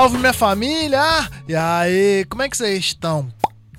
salve minha família! E aí, como é que vocês estão?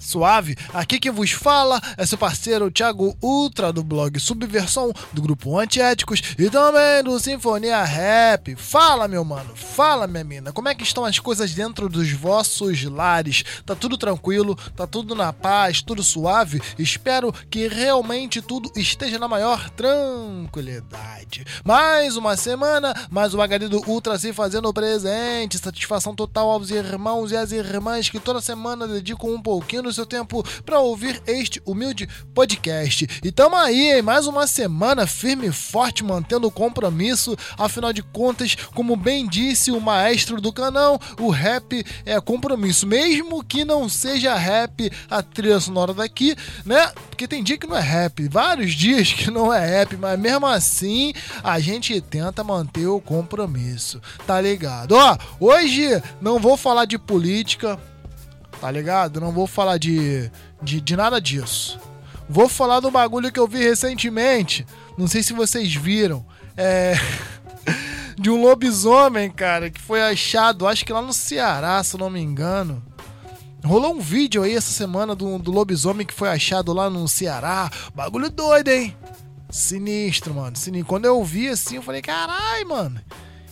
Suave, aqui quem vos fala é seu parceiro Thiago Ultra do blog Subversão, do grupo Antiéticos e também do Sinfonia Rap. Fala, meu mano, fala, minha mina, como é que estão as coisas dentro dos vossos lares? Tá tudo tranquilo? Tá tudo na paz? Tudo suave? Espero que realmente tudo esteja na maior tranquilidade. Mais uma semana, mais um HD do Ultra se fazendo presente. Satisfação total aos irmãos e às irmãs que toda semana dedicam um pouquinho seu tempo para ouvir este humilde podcast. E tamo aí, em mais uma semana firme e forte, mantendo o compromisso. Afinal de contas, como bem disse o maestro do canal, o rap é compromisso. Mesmo que não seja rap a trilha sonora daqui, né? Porque tem dia que não é rap, vários dias que não é rap, mas mesmo assim a gente tenta manter o compromisso, tá ligado? Ó, hoje não vou falar de política, tá ligado? Não vou falar de, de, de nada disso. Vou falar do bagulho que eu vi recentemente. Não sei se vocês viram. É. de um lobisomem, cara, que foi achado, acho que lá no Ceará, se não me engano. Rolou um vídeo aí essa semana do, do lobisomem que foi achado lá no Ceará. Bagulho doido, hein? Sinistro, mano. Sinistro. Quando eu vi assim, eu falei, carai, mano.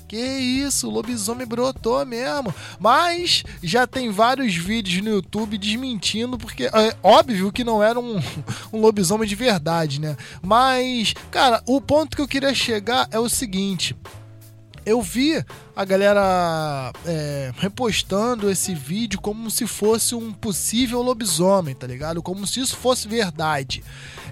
Que isso, o lobisomem brotou mesmo. Mas já tem vários vídeos no YouTube desmentindo, porque é óbvio que não era um, um lobisomem de verdade, né? Mas, cara, o ponto que eu queria chegar é o seguinte eu vi a galera é, repostando esse vídeo como se fosse um possível lobisomem, tá ligado? Como se isso fosse verdade.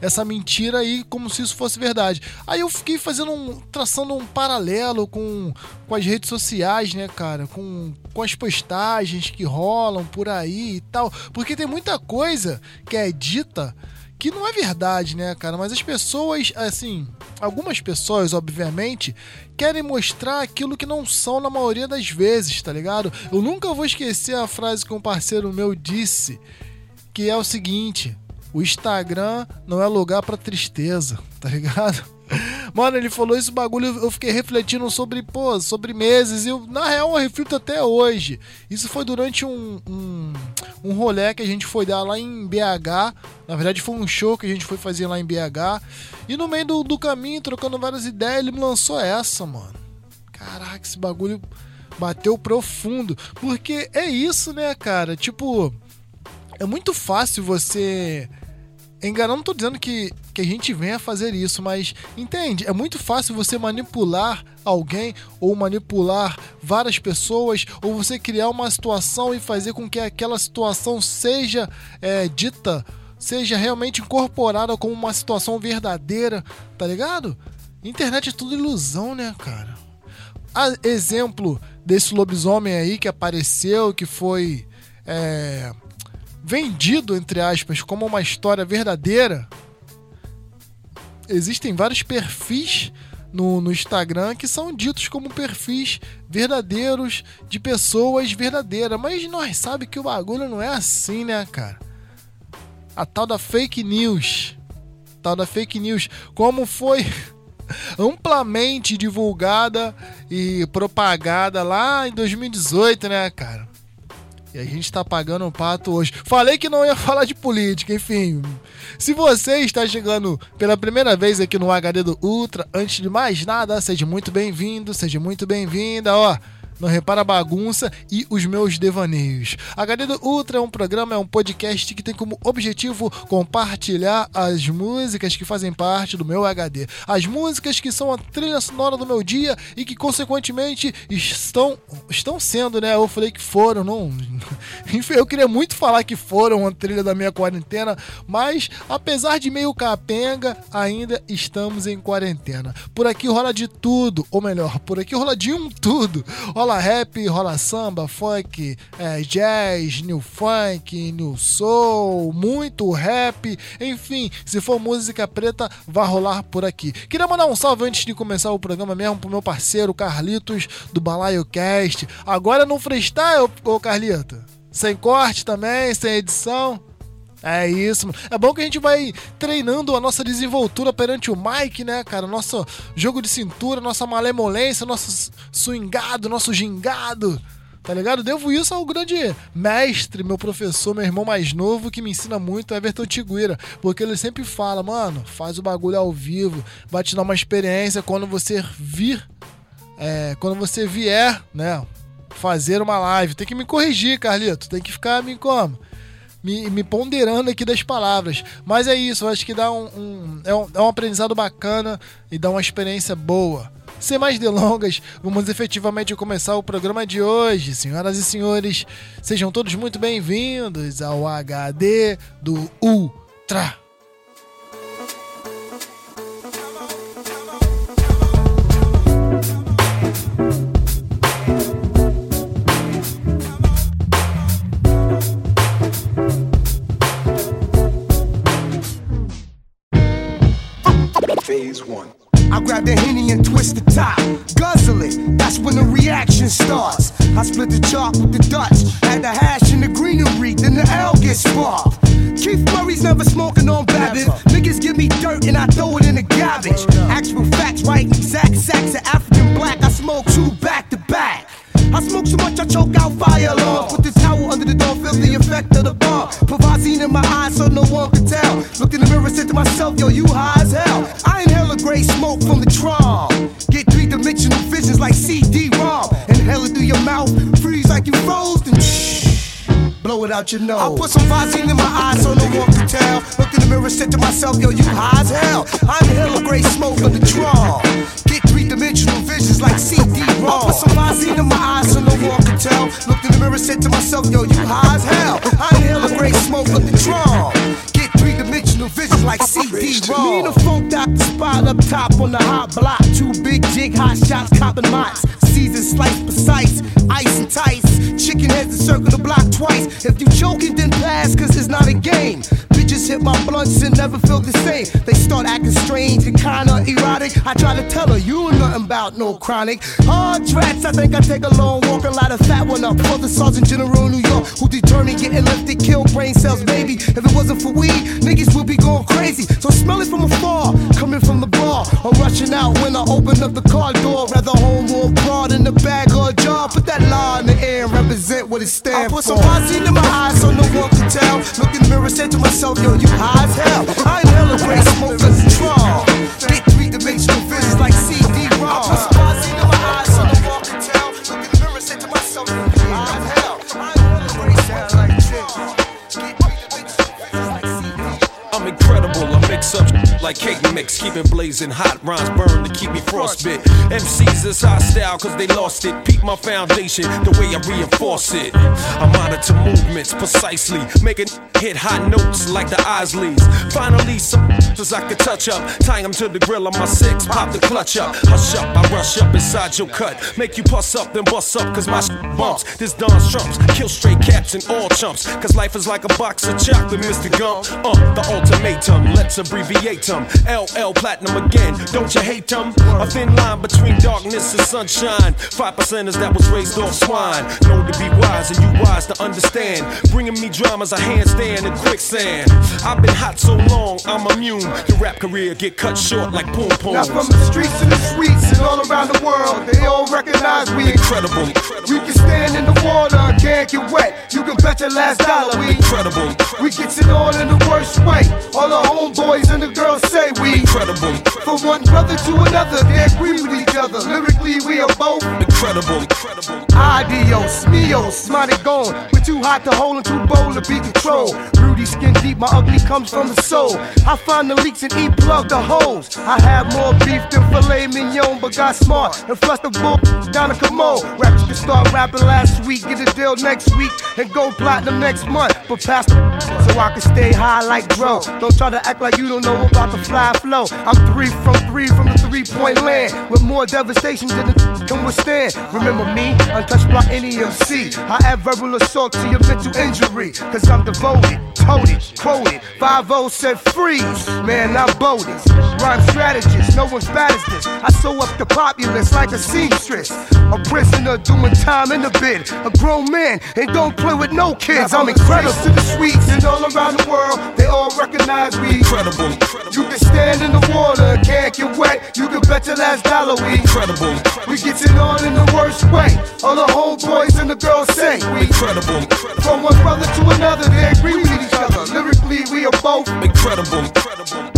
Essa mentira aí, como se isso fosse verdade. Aí eu fiquei fazendo um. traçando um paralelo com, com as redes sociais, né, cara? Com, com as postagens que rolam por aí e tal. Porque tem muita coisa que é dita que não é verdade, né, cara? Mas as pessoas, assim, algumas pessoas, obviamente, querem mostrar aquilo que não são na maioria das vezes, tá ligado? Eu nunca vou esquecer a frase que um parceiro meu disse, que é o seguinte: o Instagram não é lugar para tristeza, tá ligado? Mano, ele falou esse bagulho, eu fiquei refletindo sobre, pô, sobre meses. E eu, na real, eu reflito até hoje. Isso foi durante um, um, um rolê que a gente foi dar lá em BH. Na verdade, foi um show que a gente foi fazer lá em BH. E no meio do, do caminho, trocando várias ideias, ele me lançou essa, mano. Caraca, esse bagulho bateu profundo. Porque é isso, né, cara? Tipo, é muito fácil você enganar, não tô dizendo que, que a gente venha fazer isso, mas entende? É muito fácil você manipular alguém ou manipular várias pessoas ou você criar uma situação e fazer com que aquela situação seja é, dita, seja realmente incorporada como uma situação verdadeira, tá ligado? Internet é tudo ilusão, né, cara? A exemplo desse lobisomem aí que apareceu, que foi. É, vendido, entre aspas, como uma história verdadeira, existem vários perfis no, no Instagram que são ditos como perfis verdadeiros de pessoas verdadeiras. Mas nós sabemos que o bagulho não é assim, né, cara? A tal da fake news. tal da fake news. Como foi amplamente divulgada e propagada lá em 2018, né, cara? E a gente tá pagando um pato hoje. Falei que não ia falar de política, enfim. Se você está chegando pela primeira vez aqui no HD do Ultra, antes de mais nada, seja muito bem-vindo, seja muito bem-vinda, ó. Não repara a bagunça e os meus devaneios. HD do Ultra é um programa, é um podcast que tem como objetivo compartilhar as músicas que fazem parte do meu HD. As músicas que são a trilha sonora do meu dia e que, consequentemente, estão, estão sendo, né? Eu falei que foram, não. Eu queria muito falar que foram a trilha da minha quarentena, mas apesar de meio capenga, ainda estamos em quarentena. Por aqui rola de tudo, ou melhor, por aqui rola de um tudo. Rola rola rap, rola samba, funk, é, jazz, new funk, new soul, muito rap, enfim, se for música preta, vai rolar por aqui. Queria mandar um salve antes de começar o programa mesmo pro meu parceiro Carlitos do Balaio Cast. Agora no freestyle, ô Carlito. Sem corte também, sem edição. É isso. É bom que a gente vai treinando a nossa desenvoltura perante o Mike, né, cara? Nosso jogo de cintura, nossa malemolência, nosso swingado, nosso gingado. Tá ligado? Devo isso ao grande mestre, meu professor, meu irmão mais novo, que me ensina muito, Everton Tiguira. Porque ele sempre fala, mano, faz o bagulho ao vivo, vai te dar uma experiência quando você vir, é, quando você vier, né? Fazer uma live. Tem que me corrigir, Carlito. Tem que ficar me como? Me, me, ponderando aqui das palavras. Mas é isso, eu acho que dá um, um, é um, é um aprendizado bacana e dá uma experiência boa. Sem mais delongas, vamos efetivamente começar o programa de hoje. Senhoras e senhores, sejam todos muito bem-vindos ao HD do Ultra. Phase 1 I grab the henny and twist the top. Guzzle it, that's when the reaction starts. I split the chalk with the Dutch. Add the hash in the greenery, then the L gets sparked. Keith Murray's never smoking on Babbitt. Niggas give me dirt and I throw it in the garbage. Actual facts, right? Exact sacks of African black. I smoke two back to back. I smoke so much I choke out fire alarms. Put the towel under the door, feel the effect of the bomb. Pavazine in my eyes so no one can tell. Looked in the mirror, said to myself, yo, you high as hell. Smoke from the tron. Get three dimensional visions like CD-ROM. Inhale it through your mouth, freeze like you froze, then blow it out your nose. I put some Visine in my eyes so no one can tell. Looked in the mirror, said to myself, yo, you high as hell. I inhale a great smoke from the tron. Get three dimensional visions like CD-ROM. I put some Visine in my eyes so no one can tell. Looked in the mirror, said to myself, yo, you high as hell. I inhale a great smoke from the tron. Get three like CD-ROM. Me and the funk doctor spot up top on the hot block. Two big jig hot shots, copping mots. Season slice precise, ice and tights. Chicken heads to circle the block twice. If you choking, then pass, cause it's not a game. Bitches hit my blunts and never feel the same. They start acting strange and kinda erotic. I try to tell her, you ain't nothing about no chronic. Hard tracks, I think I take a long walk and light a fat one up for the Sergeant General New York who determined getting lifted, kill brain cells, baby. If it wasn't for weed, niggas would be going crazy. So smell it from afar, coming from the bar. Or rushing out when I open up the car door. Rather home or abroad in the bag or a jar. Put that law represent what it stands for. I put some Visine in my eyes so no one can tell. Look in the mirror, said to myself, yo, you high as hell. Blazing hot. Rhymes burn to keep me frostbit. MCs is hostile cause they lost it. Peep my foundation, the way I reinforce it. I monitor movements precisely, making hit hot notes like the Isleys. Finally, some I could touch up, tying them to the grill on my six, pop the clutch up. Hush up, I rush up inside your cut, make you puss up, then bust up cause my bumps. This Don's trumps, kill straight caps and all chumps. Cause life is like a box of chocolate, Mr. Gump. Uh, the ultimatum, let's abbreviate them. LL Platinum again, don't you hate them? A thin line between darkness and sunshine. Five percenters that was raised off swine. Known to be wise and you wise to understand. Bringing me dramas, a handstand in quicksand. I've been hot so long, I'm immune. Your rap career get cut short like poom Now from the streets to the streets and all around the world, they all recognize we Incredible, We can stand in the water, can't get wet. You can bet your last dollar we incredible, we gets it on in the worst way. All the homeboys and the girls say we incredible, from one brother to another, they agree with each other. Lyrically, we are both incredible. Adios, mios, mighty gone. We're too hot to hold and too bold to be controlled. Rudy skin deep, my ugly comes from the soul. I find the leaks and eat plug the holes. I have more beef than filet mignon, but got smart and flushed the bull down the commode. Rappers can start rapping last week, get a deal next week, and go platinum next month. But pass the so I can stay high like Dro. Don't try to act like you don't know about the fly flow. I'm three from three from the three point land with more devastation than the can withstand. Remember me, untouched by any MC. I add verbal assault to your mental injury, cause I'm devoted, toted, quoted. 5 said freeze, man, I'm boldest. Rhyme strategist, no one's bad as this. I sew up the populace like a seamstress. A prisoner doing time in the bid. A grown man and don't play with no kids. I'm incredible to the sweets And all around the world, they all recognize we Incredible. You can stand in the water, can't get wet. You can bet your last dollar we Incredible. We get it on in the worst way. All the homeboys and the girls say we Incredible. from one brother to another, they agree with each other. Lyrically, we are both. Incredible. incredible.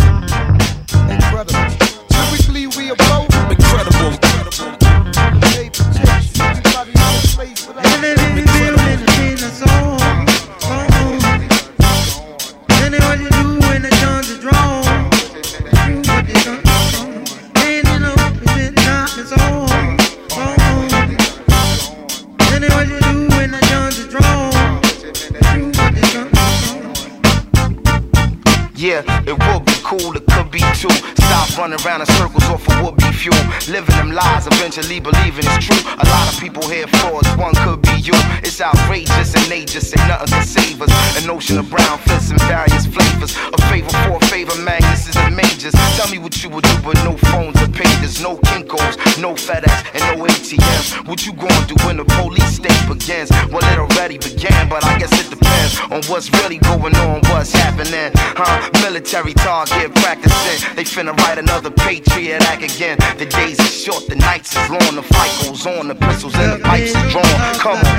Yeah, it would be cool, it could be too. Stop running around in circles off of would be fuel. Living them lies, eventually believing it's true. A lot of people here frauds, one could be you. It's outrageous and they just say nothing can save us. An ocean of brown fists in various flavors. A favor for a favor, Magnuses and majors. Tell me what you would do, but no phones or pages, no Kinkos, no FedEx, and no ATMs. What you gonna do when the police state begins? Well, it already began, but I guess it depends on what's really going on, what's happening. Huh? Military target practicing. They finna write another Patriot Act again. The days are short, the nights is long, the fight goes on, the pistols and the pipes are drawn. Come on.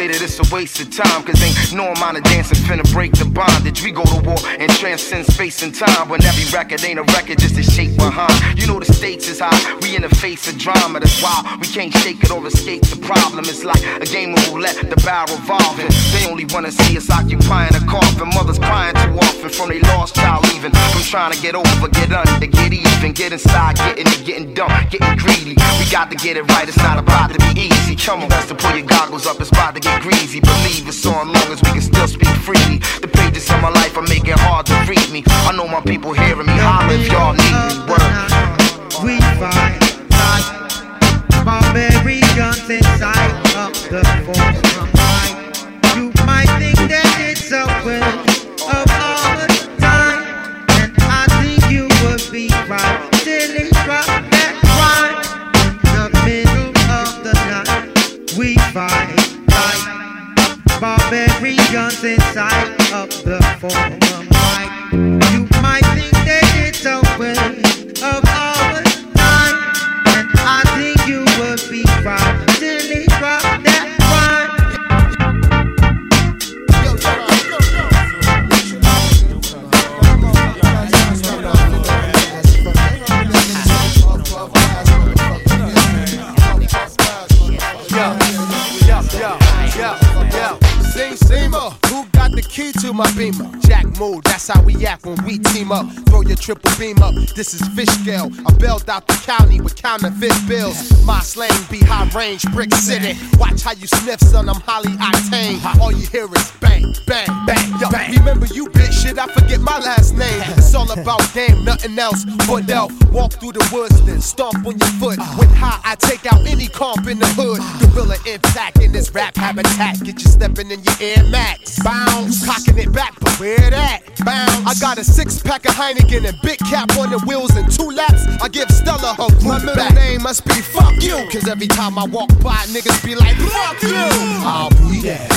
say that it's a waste of time, cause ain't no amount of dancing finna break the bondage. We go to war and transcend space and time. When every record ain't a record, just a shape behind. You know the stakes is high, we in the face of drama. That's why we can't shake it or escape the problem. It's like a game of roulette, the barrel revolving. They only wanna see us occupying a coffin. Mothers crying too often from their lost child leaving. From trying to get over, get under, get even, get inside, getting it, getting dumb, getting greedy. We got to get it right, it's not about to be easy. Come on, best to pull your goggles up, it's about to get greasy. Believe it's so long as we can still speak freely. The pages of my life are making hard to read me. I know my people hearing me. Holler if y'all need me. Word. We fight barbaric guns inside of the forum. Like, you might think that it's a waste of our time, and I think you would be right till he drop that rhyme in the middle of the night. We fight barbaric inside of the forum. This is fish scale. I bailed out the county counterfeit bills. My slang be high range, brick city. Watch how you sniff, son. I'm highly octane. All you hear is bang, bang, bang. Yo, remember you bitch shit? I forget my last name. It's all about game, nothing else. But elf, walk through the woods, then stomp on your foot. Uh-huh. With high, I take out any comp in the hood. Uh-huh. Gorilla impact in this rap habitat. Get you stepping in your Air Max. Bounce, you cocking it back, but where that? Bounce. I got a six pack of Heineken and big cap on the wheels and two laps. I give Stella her group middle back. name must be fuck you. Cause every time I walk by, niggas be like, fuck you. I'll be there.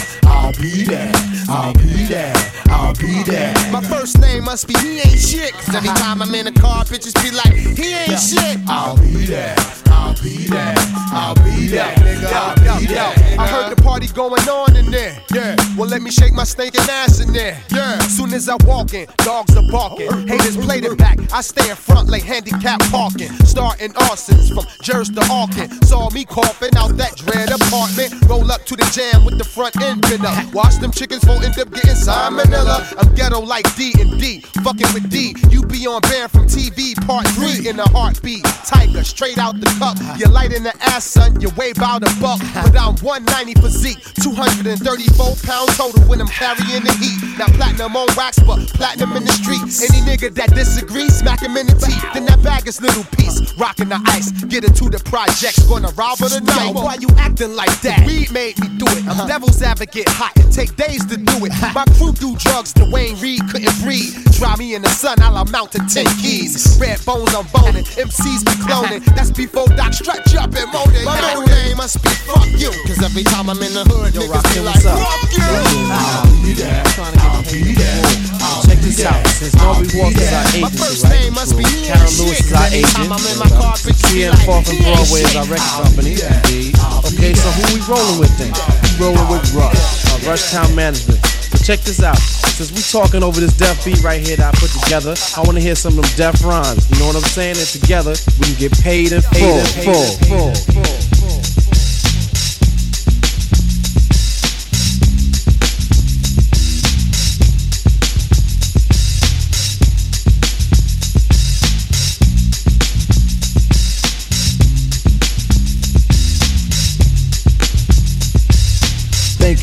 I'll be there. I'll be there. I'll be there. My first name must be he ain't shit. Cause every time I'm in a car, bitches be like, he ain't shit. I'll be there. I'll be there. I'll be there. Nigga, I'll be there. I heard the party going on in there. Yeah, well, let me shake my stinking ass in there. Yeah, soon as I walk in, dogs are barking. Haters played it back. I stay in front like handicap parking. Starting arsons from Jers to Arkin. Saw me coughing out that dread apartment. Roll up to the jam with the front end been up. Watch them chickens for end up getting salmonella. I'm ghetto like D and D. Fucking with D. You be on band from TV part three in a heartbeat. Tiger straight out the cup. You light in the ass, son. You weigh about a buck. But I'm 190 physique. 234 pounds total when I'm carrying the heat. Now platinum on wax, but platinum in the street. Any nigga that disagrees, smack him in the teeth. Then that bag is little piece. Rocking the ice. Get it to the projects. Gonna rob her tonight. Yo, why you acting like that? Weed made me do it. I'm devil's advocate hot. It take days to do it. My crew do drugs. Duane Reade couldn't breathe. Try me in the sun, I'll amount to 10 keys. Red bones, I'm boning. MCs be cloning. That's before Doc stretch up and moaning. My middle name must be fuck you. Cause every time I'm in the hood, niggas be Rockin', like, what's up? fuck you. I'll be there. Trying to get the Check this out. Since Norby Walker's our My first right? name must be Karen shit, Lewis is 'cause our agent. I'm in my carpet, she CM like, Far from Broadway is our record company. Indeed. Okay, so who we rolling with then? We rolling with Rush, uh, Rush Town Management. So check this out. Since we talking over this deaf beat right here that I put together, I want to hear some of them deaf rhymes. You know what I'm saying? And together we can get paid in full, full, full, full.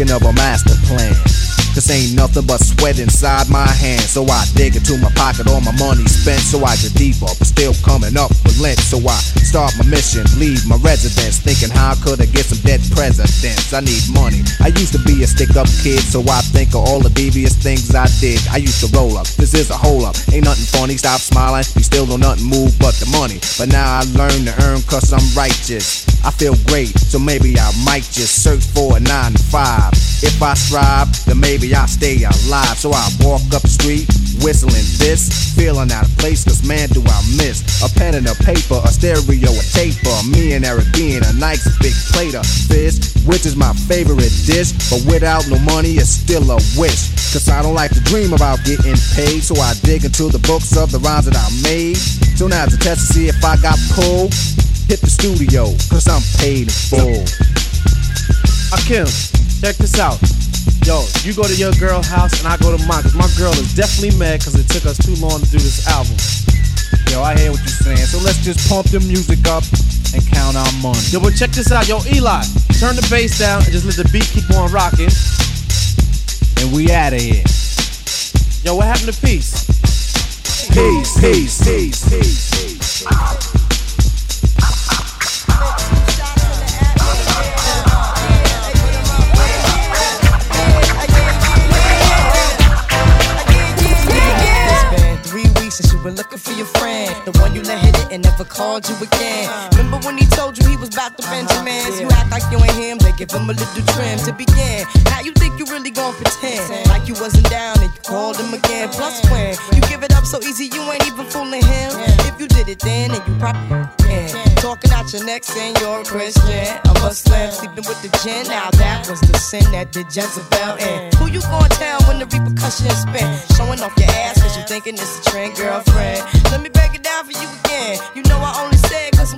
Thinking of a master plan. Cause ain't nothing but sweat inside my hands. So I dig into my pocket, all my money spent. So I get deeper, but still coming up with lint. So I start my mission, leave my residence. Thinking how could I get some dead presidents? I need money. I used to be a stick up kid, so I think of all the devious things I did. I used to roll up, this is a hole up. Ain't nothing funny, stop smiling. You still don't nothing move but the money. But now I learn to earn cause I'm righteous. I feel great, so maybe I might just search for a nine to five. If I strive, then maybe I'll stay alive. So I walk up the street, whistling this, feeling out of place, cause man, do I miss a pen and a paper, a stereo, a taper. Me and Eric being a nice big plate of fish, which is my favorite dish. But without no money, it's still a wish. Cause I don't like to dream about getting paid, so I dig into the books of the rhymes that I made. So now it's a test to see if I got pulled. Hit the studio, cause I'm paid in full. Akim, check this out. Yo, you go to your girl house and I go to mine. Cause my girl is definitely mad cause it took us too long to do this album. Yo, I hear what you're saying, so let's just pump the music up and count our money. Yo, but check this out. Yo, Eli, turn the bass down and just let the beat keep on rocking. And we out of here. Yo, what happened to peace? Peace, peace, peace, peace. It's called you again. Remember when he told you he was about to Benjamins? Uh-huh. You act like you ain't him, they give him a little trim to begin. Now you think you really gon' pretend like you wasn't down and you called him again. Uh-huh. Plus when you give it up so easy, you ain't even fooling him. If you did it then, then you probably can. Talking out your neck saying you're a Christian. A Muslim sleeping with the gin. Now that was the sin that did Jezebel in. Who you gonna tell when the repercussions spin? Showing off your ass cause you thinking it's a trend, girlfriend. Let me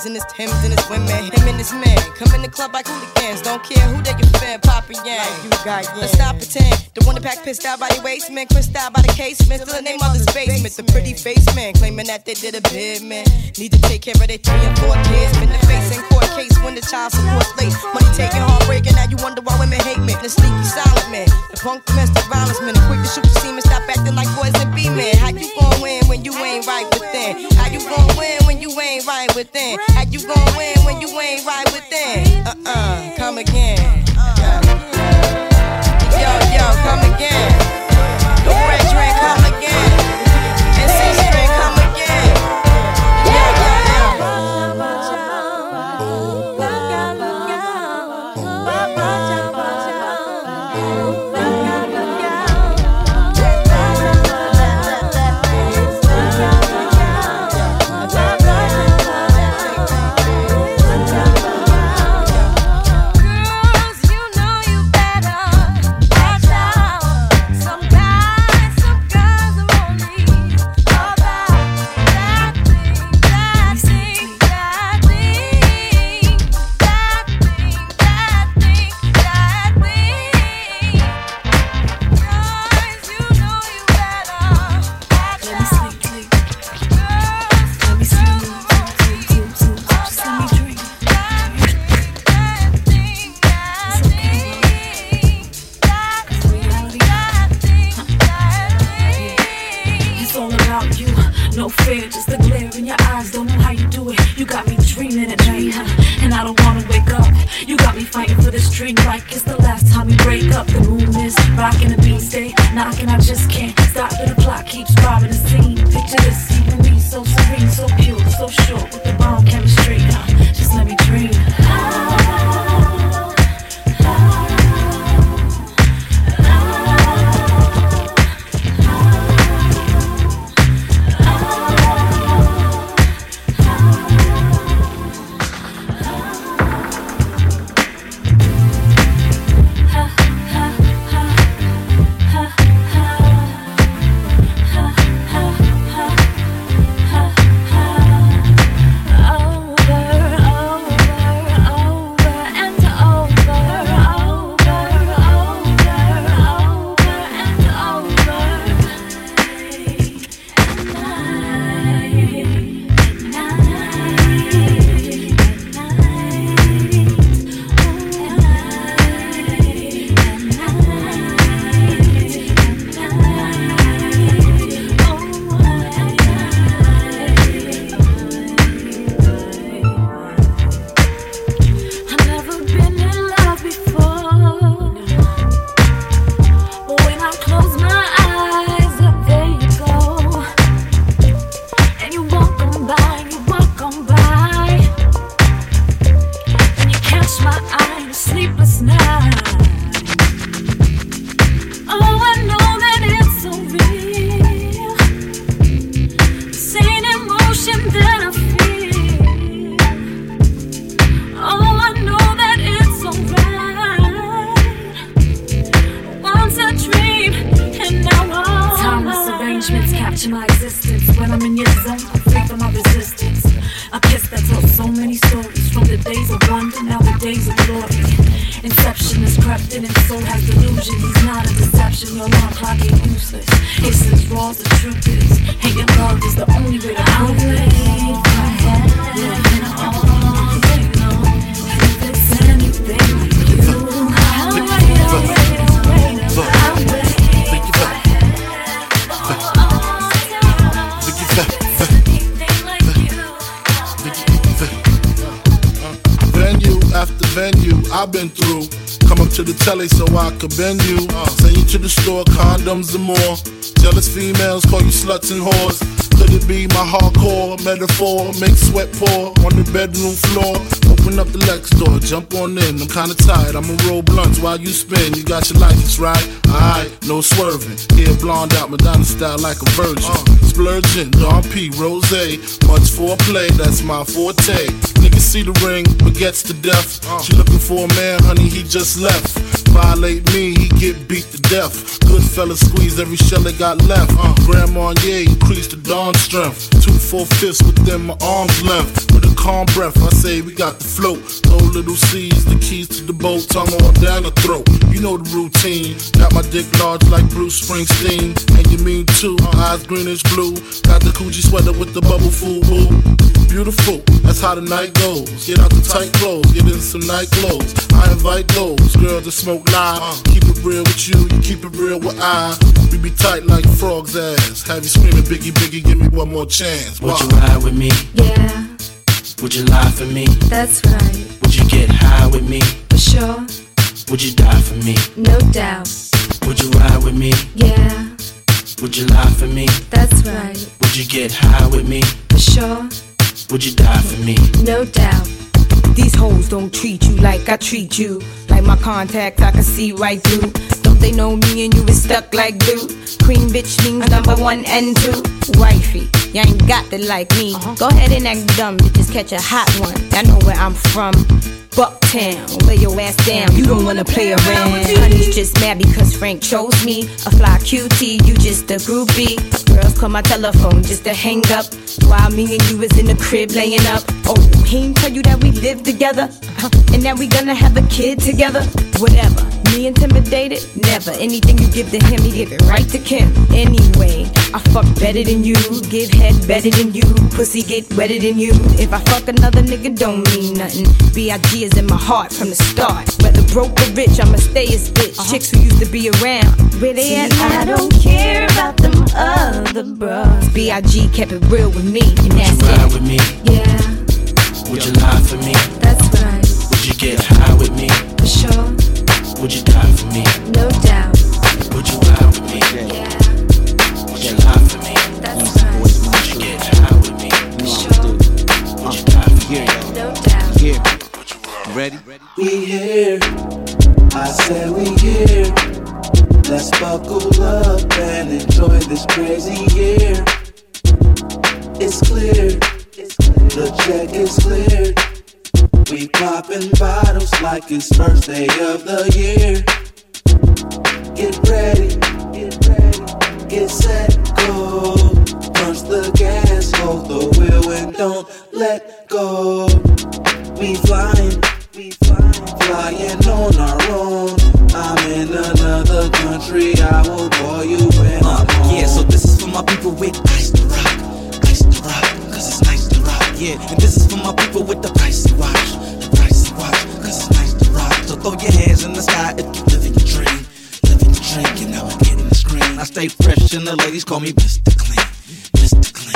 Rims and his Timbs and his women. Him and his men in the club like hooligans. Don't care who they offend, Papa Yang. You got yeah. Let's not pretend. The one that pack pissed out by the waistman, crissed out by the casement. Still in their mother's basement. The pretty face man claiming that they did a bid, man. Need to take care of their three and four kids. Been the face in court case when the child support late. Money taking, heartbreaking. Now you wonder why women hate me. The sneaky silent man. The punk domestic violence man. The quick to shoot the semen. Stop acting like boys and be men. How you gon' win when you ain't right within? How you gon' win when you ain't right within? How you gon' win when you ain't right within? Uh uh, come again. No fear, just the glare in your eyes. Don't know how you do it. You got me dreaming at night, and I don't wanna wake up. You got me fighting for this dream like it's the last time we break up. The moon is rocking, the beat stay knocking. I just can't stop, and the clock keeps robbing the scene. Picture this, and me, so serene, so pure, so sure with the bomb chemistry. Just let me dream. Useless. It's as raw the truth is. And love is the only way to prove it. Venue after venue, I've been through. Come up to the telly so I could bend you. Send you to the store, condoms and more. Jealous females call you sluts and whores. Could it be my hardcore metaphor? Make sweat pour on the bedroom floor. Open up the Lex door, jump on in. I'm kinda tired, I'ma roll blunts while you spin. You got your license right? Alright, no swerving. Hair blonde out, Madonna style like a virgin. Splurging, Don P, Rose. Much foreplay, that's my forte. Niggas see the ring, but gets to death. She looking for a man, honey, he just left. Violate me, he get beat to death. Good fella squeeze every shell that got left. Grandma, yeah, increase the dawn strength. Two four fists within my arm's length. With a calm breath, I say we got the float. No little C's, the keys to the boat, tongue on down the throat. You know the routine. Got my dick large like Bruce Springsteen. And you mean too, eyes greenish blue. Got the Coogi sweater with the bubble food. Ooh. Beautiful, that's how the night goes. Get out the tight clothes, get in some night clothes. I invite those girls to smoke live. Keep it real with you, you keep it real with I. We be tight like frog's ass. Have you screaming, Biggie, Biggie, give me one more chance. Would you ride with me? Yeah, Would you lie for me? that's right. Would you get high with me? For sure, Would you die for me? no doubt. Would you ride with me? Yeah, Would you lie for me? that's right. Would you get high with me? For sure, Would you die for me? no doubt. These hoes don't treat you like I treat you. Like my contacts, I can see right through. They know me and you is stuck like glue? Queen bitch means number one and two. Wifey, you ain't got to like me. Go ahead and act dumb, bitches catch a hot one. I know where I'm from. Bucktown, lay your ass down. You don't wanna play around. Honey's just mad because Frank chose me. A fly cutie, you just a groupie. Girls call my telephone just to hang up. While me and you is in the crib laying up. Oh, he ain't tell you that we live together. Uh, and that we gonna have a kid together. Whatever. Me intimidated? Never. Anything you give to him, he give it right to Kim. Anyway, I fuck better than you. Give head better than you. Pussy get wetter than you. If I fuck another nigga, don't mean nothing. B.I.G. is in my heart from the start. Whether broke or rich, I'ma stay a bitch. Uh-huh. Chicks who used to be around. Where they at? I don't care about them other bros. B.I.G. kept it real with me. And that's Would you ride it. with me? Yeah, Would you lie for me? that's right. Would you get high with me? For sure, Would you die for me? no doubt. Would you ride with me? Yeah, Would you lie for me? that's right. Would you get high with me? For sure, Would you die for me? no doubt. Ready? We here. I said we here. Let's buckle up and enjoy this crazy year. It's clear. The check is cleared. We popping bottles like it's first day of the year. Get ready. Get ready. Get set. Go. Punch the gas. Hold the wheel and don't let go. We flying, we flying, flying on our own. I'm in another country, I will call you when I'm home. Yeah, so this is for my people with ice to rock, Yeah, and this is for my people with the pricey watch, the pricey watch, cause it's nice to rock. So throw your hands in the sky if you living your dream, living your dream, you know I'm getting the screen. I stay fresh and the ladies call me Mr. Clean, Mr. Clean.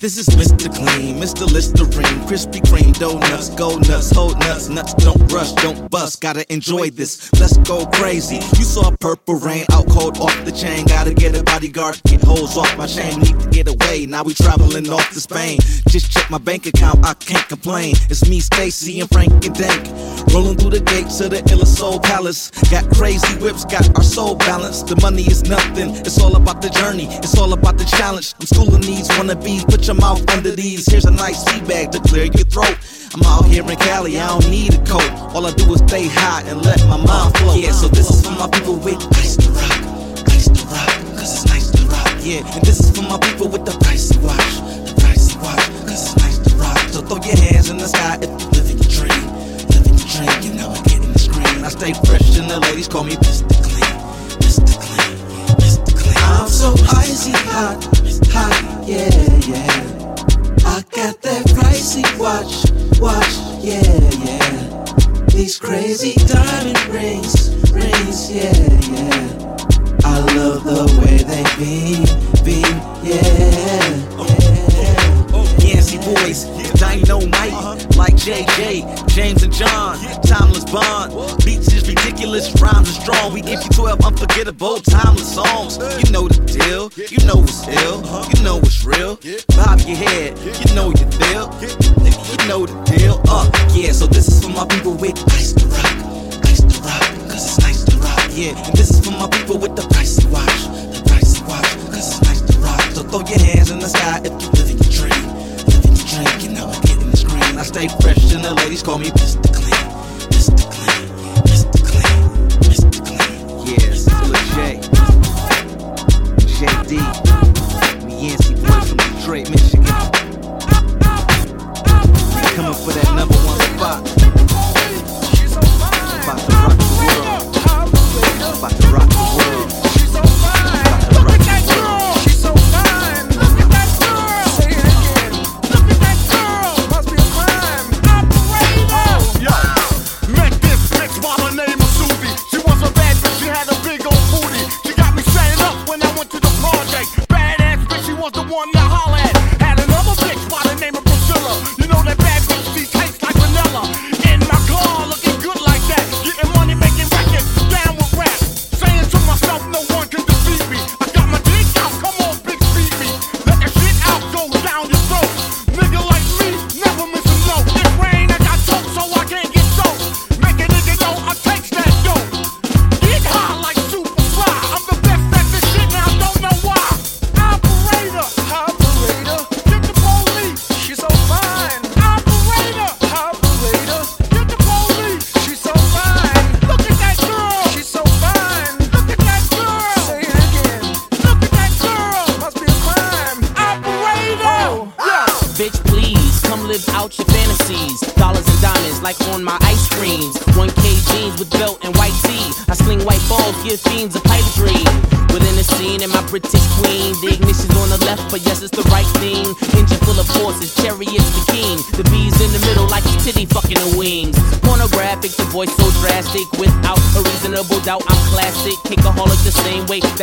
This is Mr. Clean, Mr. Listerine, Krispy Kreme, donuts, go nuts, hold nuts, nuts don't rush, don't bust, gotta enjoy this. Let's go crazy. You saw purple rain, out cold off the chain, gotta get a bodyguard, get holes off my chain, need to get away. Now we traveling off to Spain. Just check my bank account, I can't complain. It's me, Stacy, and Frank and Dank. Rolling through the gates of the Illa Soul Palace. Got crazy whips, got our soul balanced. The money is nothing, it's all about the journey, it's all about the challenge. I'm schooling these wannabes, put your mouth under these. Here's a nice tea bag to clear your throat. I'm out here in Cali, I don't need a coat. All I do is stay hot and let my mind flow. Yeah, so this is for my people with ice to rock, ice to rock, cause it's nice to rock. Yeah, and this is for my people with the pricey watch, the pricey watch, cause it's nice to rock. So throw your hands in the sky if you living your dream, living your dream, you know I'm getting the screen. I stay fresh and the ladies call me Mr. Clean, Mr. Clean, Mr. Clean. I'm so icy hot, hot, yeah, yeah. I got that pricey watch, watch, yeah, yeah. These crazy diamond rings, rings, yeah, yeah. I love the way they beam, beam, yeah, boys, dynamite, like JJ, James and John, timeless bond. Beats is ridiculous, rhymes are strong. We give you 12 unforgettable, timeless songs. You know the deal, you know what's ill, you know what's real. Bob your head, you know you feel, you know the deal. Uh, yeah, so this is for my people with ice to rock, ice to rock, cause it's nice to rock. Yeah, and this is for my people with the pricey watch, the pricey watch, cause it's nice to rock. So throw your hands in the sky if you living your dream, dream, you getting the screen. I stay fresh and the ladies call me Mr. Clean, Mr. Clean, Mr. Clean, Mr. Clean. Lil J, JD, me and Detroit, Michigan. Coming for that number one spot. About to rock the world. About to rock to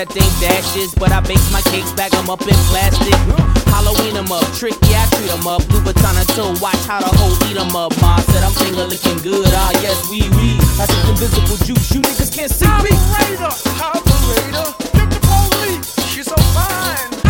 that they dashes. But I bake my cakes back, I'm up in plastic. Halloween 'em up, trick, yeah, I treat 'em up. Blue Louboutin toe, watch how the whole eat 'em up. Ma said I'm finger looking good, ah, yes, we, we. I took invisible juice, you niggas can't see me. Operator, operator, get the police. She's so fine.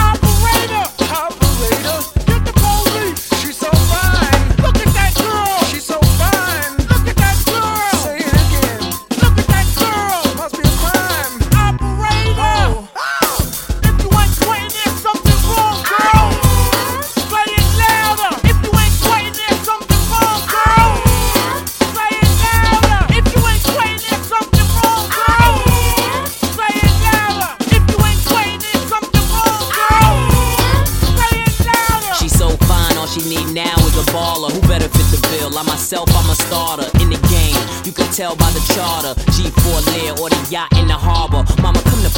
Tell by the charter. G4 Lear or the yacht in the harbor.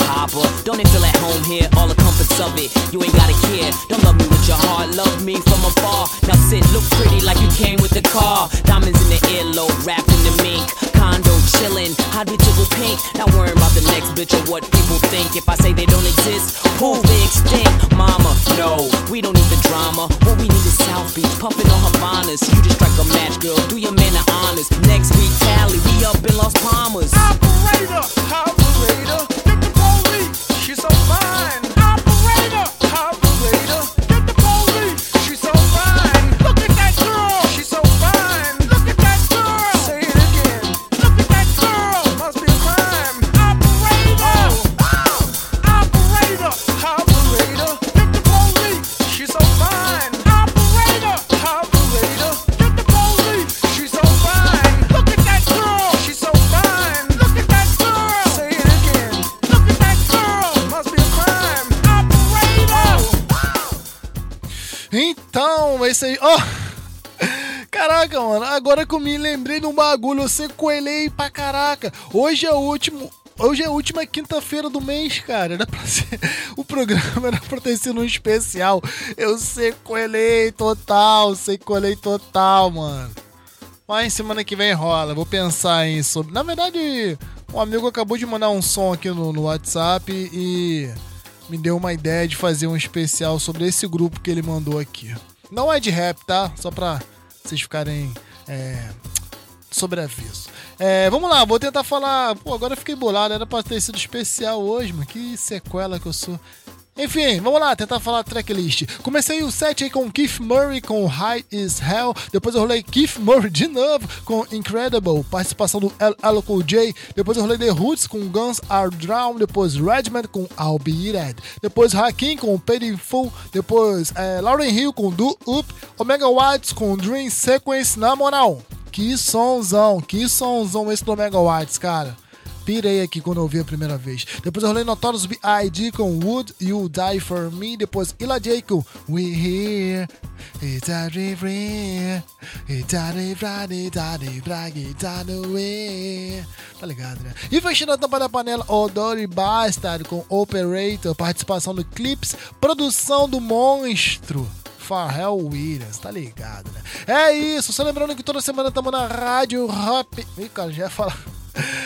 Papa. Don't it feel at home here? All the comforts of it. You ain't gotta care. Don't love me with your heart. Love me from afar. Now sit, look pretty like you came with the car. Diamonds in the earlobe, wrapped in the mink. Condo chillin', how'd we tickle pink? Not worrying about the next bitch or what people think. If I say they don't exist, prove they extinct. Mama, no, we don't need the drama. What we need is South Beach, puffin' on Havanas. You just strike a match, girl. Do your man the honors. Next week, Cali, we up in Los Palmas. Operator, operator. She's so fine. Esse aí. Ó! Caraca, mano, agora que eu me lembrei de um bagulho, eu sequelei pra caraca. Hoje é o último. Hoje é a última quinta-feira do mês, cara. Era pra ser. O programa era pra ter sido um especial. Eu sequelei total, sequelei total, mano. Mas semana que vem rola. Vou pensar em sobre. Na verdade, um amigo acabou de mandar um som aqui no, no WhatsApp e me deu uma ideia de fazer um especial sobre esse grupo que ele mandou aqui. Não é de rap, tá? Só pra vocês ficarem é, sobre aviso. É, vamos lá, vou tentar falar. Pô, agora eu fiquei bolado. Era pra ter sido especial hoje, mano. Que sequela que eu sou. Enfim, vamos lá, tentar falar tracklist. Comecei o set aí com Keith Murray com High is Hell. Depois eu rolei Keith Murray de novo com Incredible, participação do L Cool J. Depois eu rolei The Roots com Guns Are Drown. Depois Redman com I'll Be. Depois Hakim com Painful. Depois é, Lauren Hill com Do Up. Omega Watts com Dream Sequence. Na moral, que sonzão, que sonzão esse do Omega Watts, cara. Pirei aqui quando ouvi a primeira vez. Depois eu rolei Notorious B.I.D. com Would You Die For Me. Depois Ila J com We Here. It's a river. It's a river. It's a river. It's a way. Tá ligado, né? E fechando a tampa da panela, Odori Bastard com Operator. Participação do Clips. Produção do Monstro. Pharrell Williams, tá ligado, né? É isso, só lembrando que toda semana estamos na Rádio Rap. Ih, cara, já ia falar.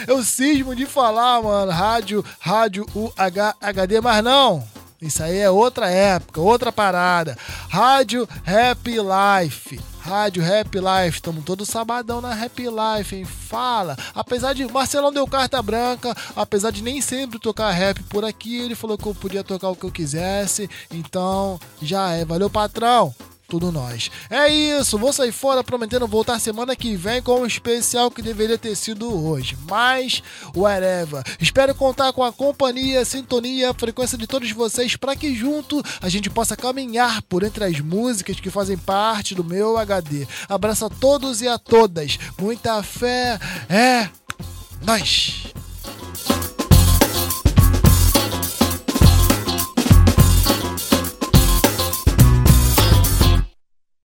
Eu cismo de falar, mano. Rádio, rádio UHD, mas não. Isso aí é outra época, outra parada. Rádio Happy Life. Rádio Happy Life, estamos todo sabadão na Happy Life, hein? Fala. Apesar de Marcelão deu carta branca, apesar de nem sempre tocar rap por aqui, ele falou que eu podia tocar o que eu quisesse. Então, já é. Valeu, patrão tudo nós. É isso, vou sair fora prometendo voltar semana que vem com um especial que deveria ter sido hoje. Mas, whatever. Espero contar com a companhia, a sintonia, a frequência de todos vocês para que junto a gente possa caminhar por entre as músicas que fazem parte do meu HD. Abraço a todos e a todas. Muita fé. É. Nós.